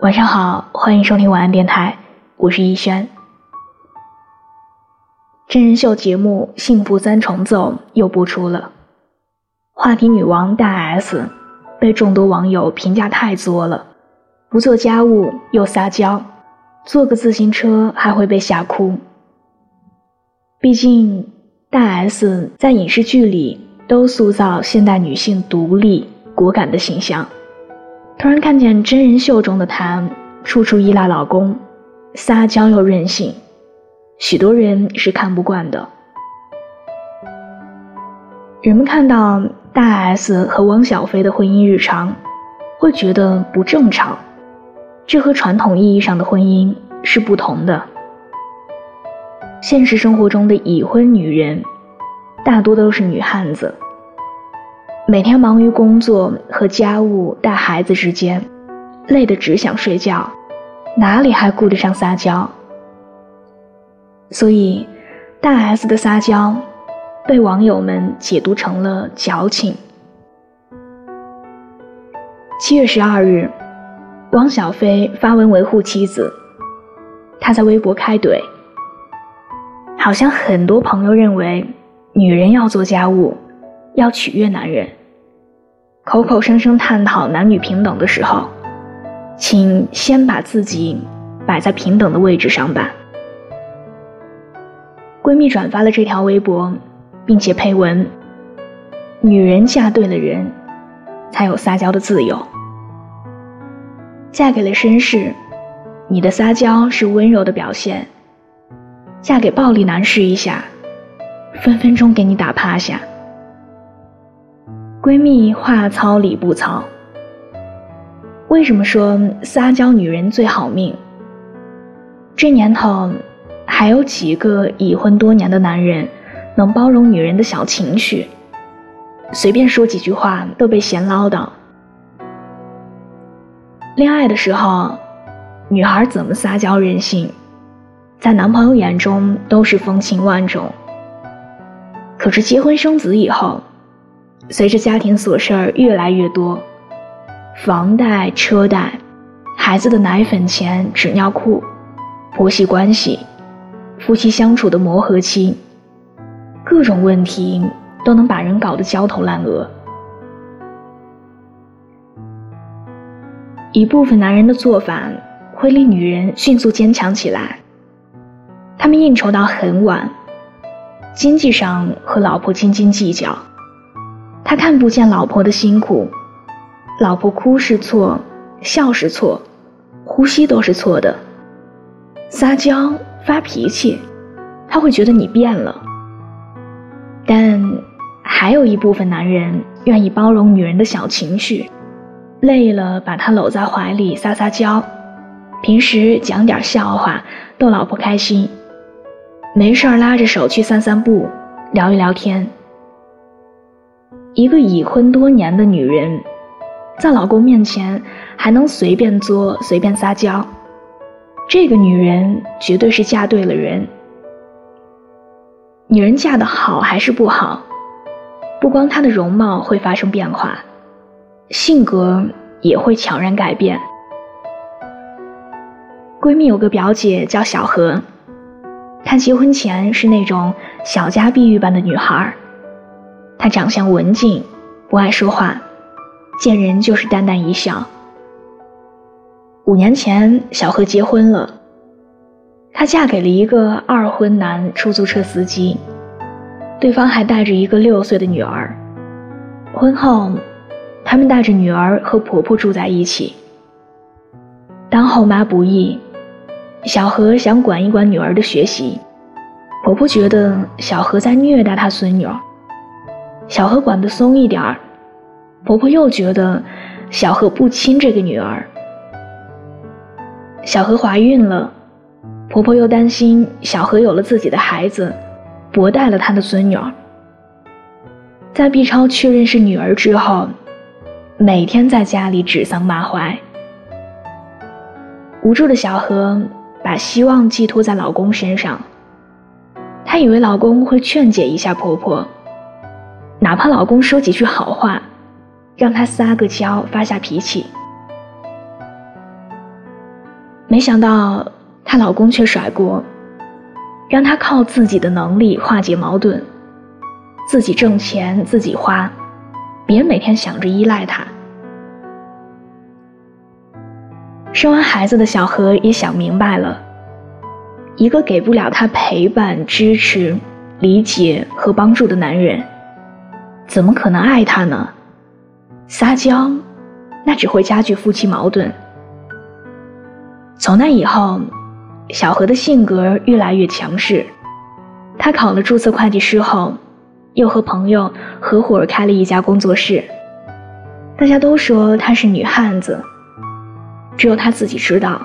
晚上好，欢迎收听晚安电台，我是逸轩。真人秀节目《幸福三重奏》又播出了，话题女王大 S 被众多网友评价太作了，不做家务又撒娇，坐个自行车还会被吓哭。毕竟大 S 在影视剧里都塑造现代女性独立果敢的形象。突然看见真人秀中的她，处处依赖老公，撒娇又任性，许多人是看不惯的。人们看到大 S 和汪小菲的婚姻日常，会觉得不正常，这和传统意义上的婚姻是不同的。现实生活中的已婚女人，大多都是女汉子。每天忙于工作和家务、带孩子之间，累得只想睡觉，哪里还顾得上撒娇？所以，大 S 的撒娇被网友们解读成了矫情。七月十二日，汪小菲发文维护妻子，他在微博开怼，好像很多朋友认为，女人要做家务。要取悦男人，口口声声探讨男女平等的时候，请先把自己摆在平等的位置上吧。闺蜜转发了这条微博，并且配文：“女人嫁对了人，才有撒娇的自由。嫁给了绅士，你的撒娇是温柔的表现；嫁给暴力男士一下，分分钟给你打趴下。”闺蜜话糙理不糙。为什么说撒娇女人最好命？这年头，还有几个已婚多年的男人能包容女人的小情绪？随便说几句话都被嫌唠叨。恋爱的时候，女孩怎么撒娇任性，在男朋友眼中都是风情万种。可是结婚生子以后，随着家庭琐事儿越来越多，房贷、车贷、孩子的奶粉钱、纸尿裤、婆媳关系、夫妻相处的磨合期，各种问题都能把人搞得焦头烂额。一部分男人的做法会令女人迅速坚强起来，他们应酬到很晚，经济上和老婆斤斤计较。他看不见老婆的辛苦，老婆哭是错，笑是错，呼吸都是错的。撒娇发脾气，他会觉得你变了。但还有一部分男人愿意包容女人的小情绪，累了把她搂在怀里撒撒娇，平时讲点笑话逗老婆开心，没事儿拉着手去散散步，聊一聊天。一个已婚多年的女人，在老公面前还能随便作、随便撒娇，这个女人绝对是嫁对了人。女人嫁得好还是不好，不光她的容貌会发生变化，性格也会悄然改变。闺蜜有个表姐叫小何，她结婚前是那种小家碧玉般的女孩儿。她长相文静，不爱说话，见人就是淡淡一笑。五年前，小何结婚了，她嫁给了一个二婚男出租车司机，对方还带着一个六岁的女儿。婚后，他们带着女儿和婆婆住在一起。当后妈不易，小何想管一管女儿的学习，婆婆觉得小何在虐待她孙女儿。小何管得松一点儿，婆婆又觉得小何不亲这个女儿。小何怀孕了，婆婆又担心小何有了自己的孩子，薄待了她的孙女儿。在 B 超确认是女儿之后，每天在家里指桑骂槐。无助的小何把希望寄托在老公身上，她以为老公会劝解一下婆婆。哪怕老公说几句好话，让她撒个娇发下脾气，没想到她老公却甩锅，让她靠自己的能力化解矛盾，自己挣钱自己花，别每天想着依赖他。生完孩子的小何也想明白了，一个给不了她陪伴、支持、理解和帮助的男人，怎么可能爱他呢？撒娇，那只会加剧夫妻矛盾。从那以后，小何的性格越来越强势。他考了注册会计师后，又和朋友合伙开了一家工作室。大家都说她是女汉子，只有她自己知道，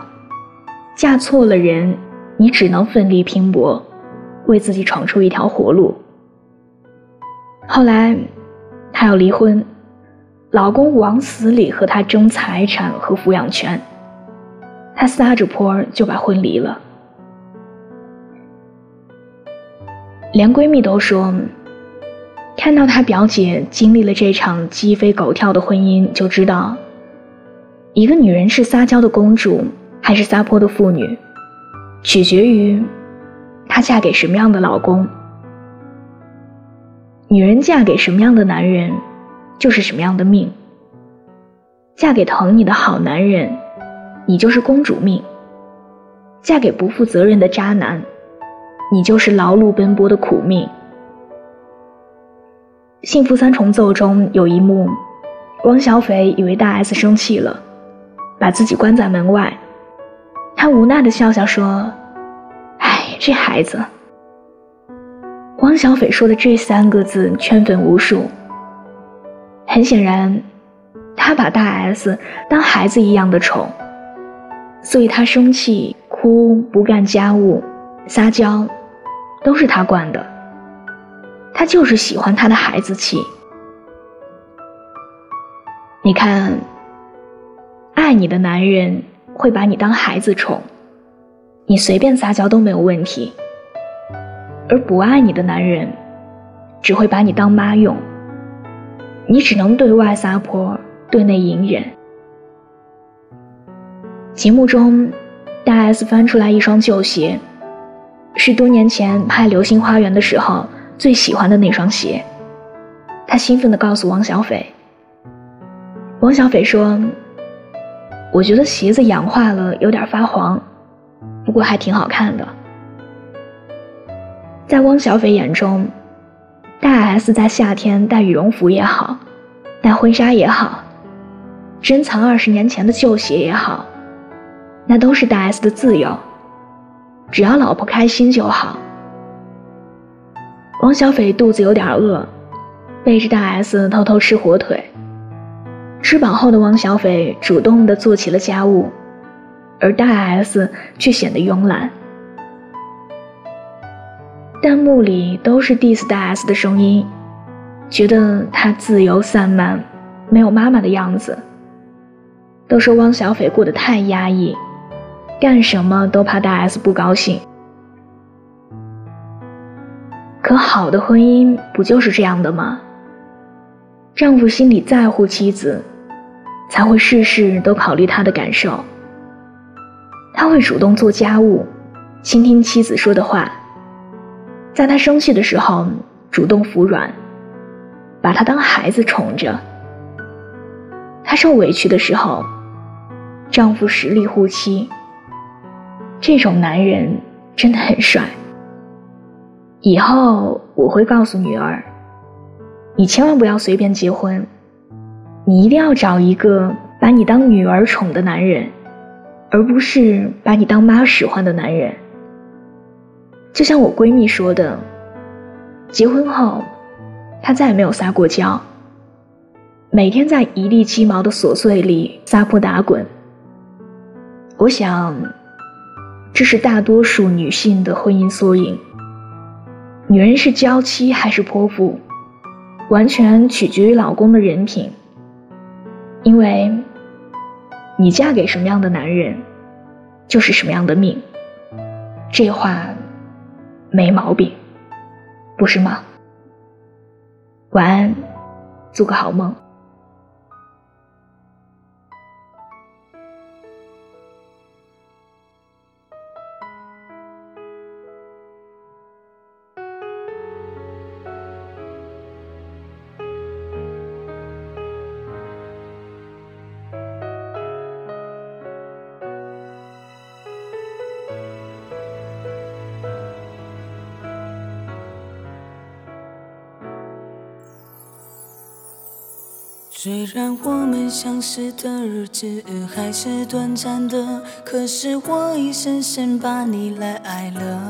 嫁错了人，你只能奋力拼搏，为自己闯出一条活路。后来，她要离婚。老公往死里和她争财产和抚养权，她撒着泼就把婚离了。连闺蜜都说，看到她表姐经历了这场鸡飞狗跳的婚姻，就知道，一个女人是撒娇的公主还是撒泼的妇女，取决于她嫁给什么样的老公。女人嫁给什么样的男人。就是什么样的命。嫁给疼你的好男人，你就是公主命；嫁给不负责任的渣男，你就是劳碌奔波的苦命。《幸福三重奏》中有一幕，汪小菲以为大 S 生气了，把自己关在门外，他无奈的笑笑说：“哎，这孩子。”汪小菲说的这三个字圈粉无数。很显然，他把大 S 当孩子一样的宠，所以他生气、哭、不干家务、撒娇，都是他惯的。他就是喜欢他的孩子气。你看，爱你的男人会把你当孩子宠，你随便撒娇都没有问题；而不爱你的男人，只会把你当妈用。你只能对外撒泼，对内隐忍。节目中，大 S 翻出来一双旧鞋，是多年前拍《流星花园》的时候最喜欢的那双鞋。她兴奋地告诉王小斐。王小斐说：“我觉得鞋子氧化了，有点发黄，不过还挺好看的。”在汪小菲眼中。大 S 在夏天戴羽绒服也好，戴婚纱也好，珍藏二十年前的旧鞋也好，那都是大 S 的自由，只要老婆开心就好。汪小菲肚子有点饿，背着大 S 偷偷吃火腿。吃饱后的汪小菲主动地做起了家务，而大 S 却显得慵懒。弹幕里都是 diss 大 S 的声音，觉得她自由散漫，没有妈妈的样子。都说汪小菲过得太压抑，干什么都怕大 S 不高兴。可好的婚姻不就是这样的吗？丈夫心里在乎妻子，才会事事都考虑她的感受。他会主动做家务，倾听妻子说的话。在他生气的时候，主动服软，把他当孩子宠着；他受委屈的时候，丈夫实力护妻。这种男人真的很帅。以后我会告诉女儿，你千万不要随便结婚，你一定要找一个把你当女儿宠的男人，而不是把你当妈使唤的男人。就像我闺蜜说的，结婚后，她再也没有撒过娇，每天在一地鸡毛的琐碎里撒泼打滚。我想，这是大多数女性的婚姻缩影。女人是娇妻还是泼妇，完全取决于老公的人品。因为，你嫁给什么样的男人，就是什么样的命。这话。没毛病，不是吗？晚安，做个好梦。虽然我们相识的日子还是短暂的，可是我已深深把你来爱了。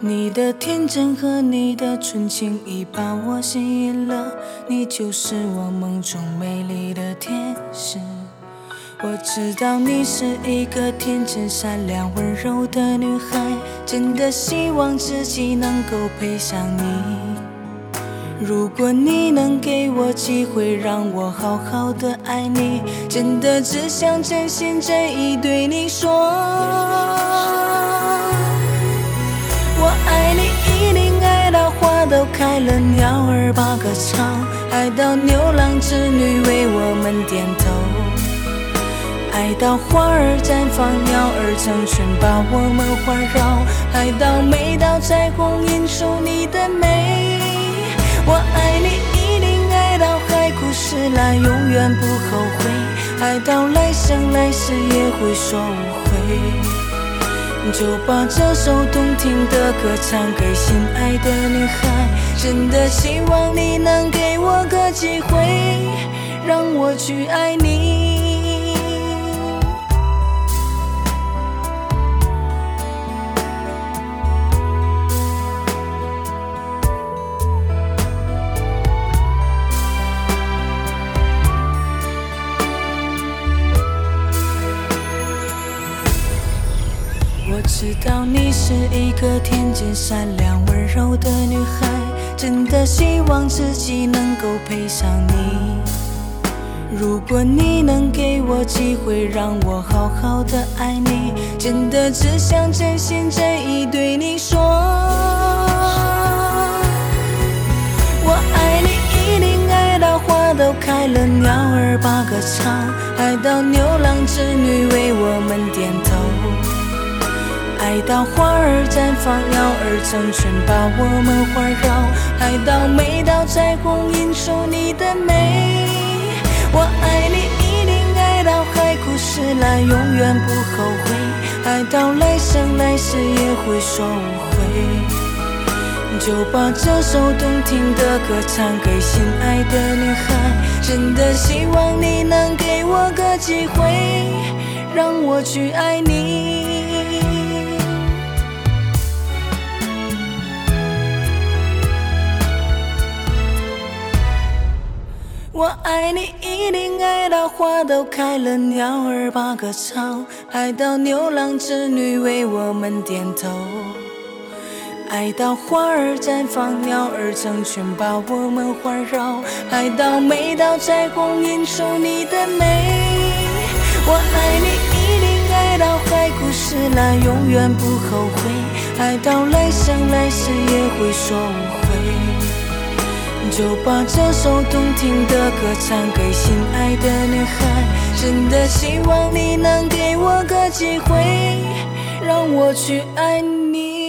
你的天真和你的纯情已把我吸引了，你就是我梦中美丽的天使。我知道你是一个天真善良、温柔的女孩，真的希望自己能够配上你。如果你能给我机会，让我好好的爱你，真的只想真心真意对你说。我爱你，一定爱到花都开了，鸟儿把歌唱，爱到牛郎织女为我们点头，爱到花儿绽放，鸟儿成群把我们环绕，爱到每道彩虹映出你的美。我爱你，一定爱到海枯石烂，永远不后悔。爱到来生来世也会说无悔。就把这首动听的歌唱给心爱的女孩，真的希望你能给我个机会，让我去爱你。知道你是一个天真善良、温柔的女孩，真的希望自己能够配上你。如果你能给我机会，让我好好的爱你，真的只想真心真意对你说。我爱你，一定爱到花都开了，鸟儿把歌唱，爱到牛郎织女为我们点头。爱到花儿绽放，鸟儿成群把我们环绕，爱到每道彩虹映出你的美。我爱你，一定爱到海枯石烂，永远不后悔。爱到来生来世也会说无悔。就把这首动听的歌唱给心爱的女孩，真的希望你能给我个机会，让我去爱你。我爱你，一定爱到花都开了，鸟儿把歌唱，爱到牛郎织女为我们点头，爱到花儿绽放，鸟儿成群把我们环绕，爱到每道彩虹映出你的美。我爱你，一定爱到海枯石烂，永远不后悔，爱到来生来世也会说。就把这首动听的歌唱给心爱的女孩，真的希望你能给我个机会，让我去爱你。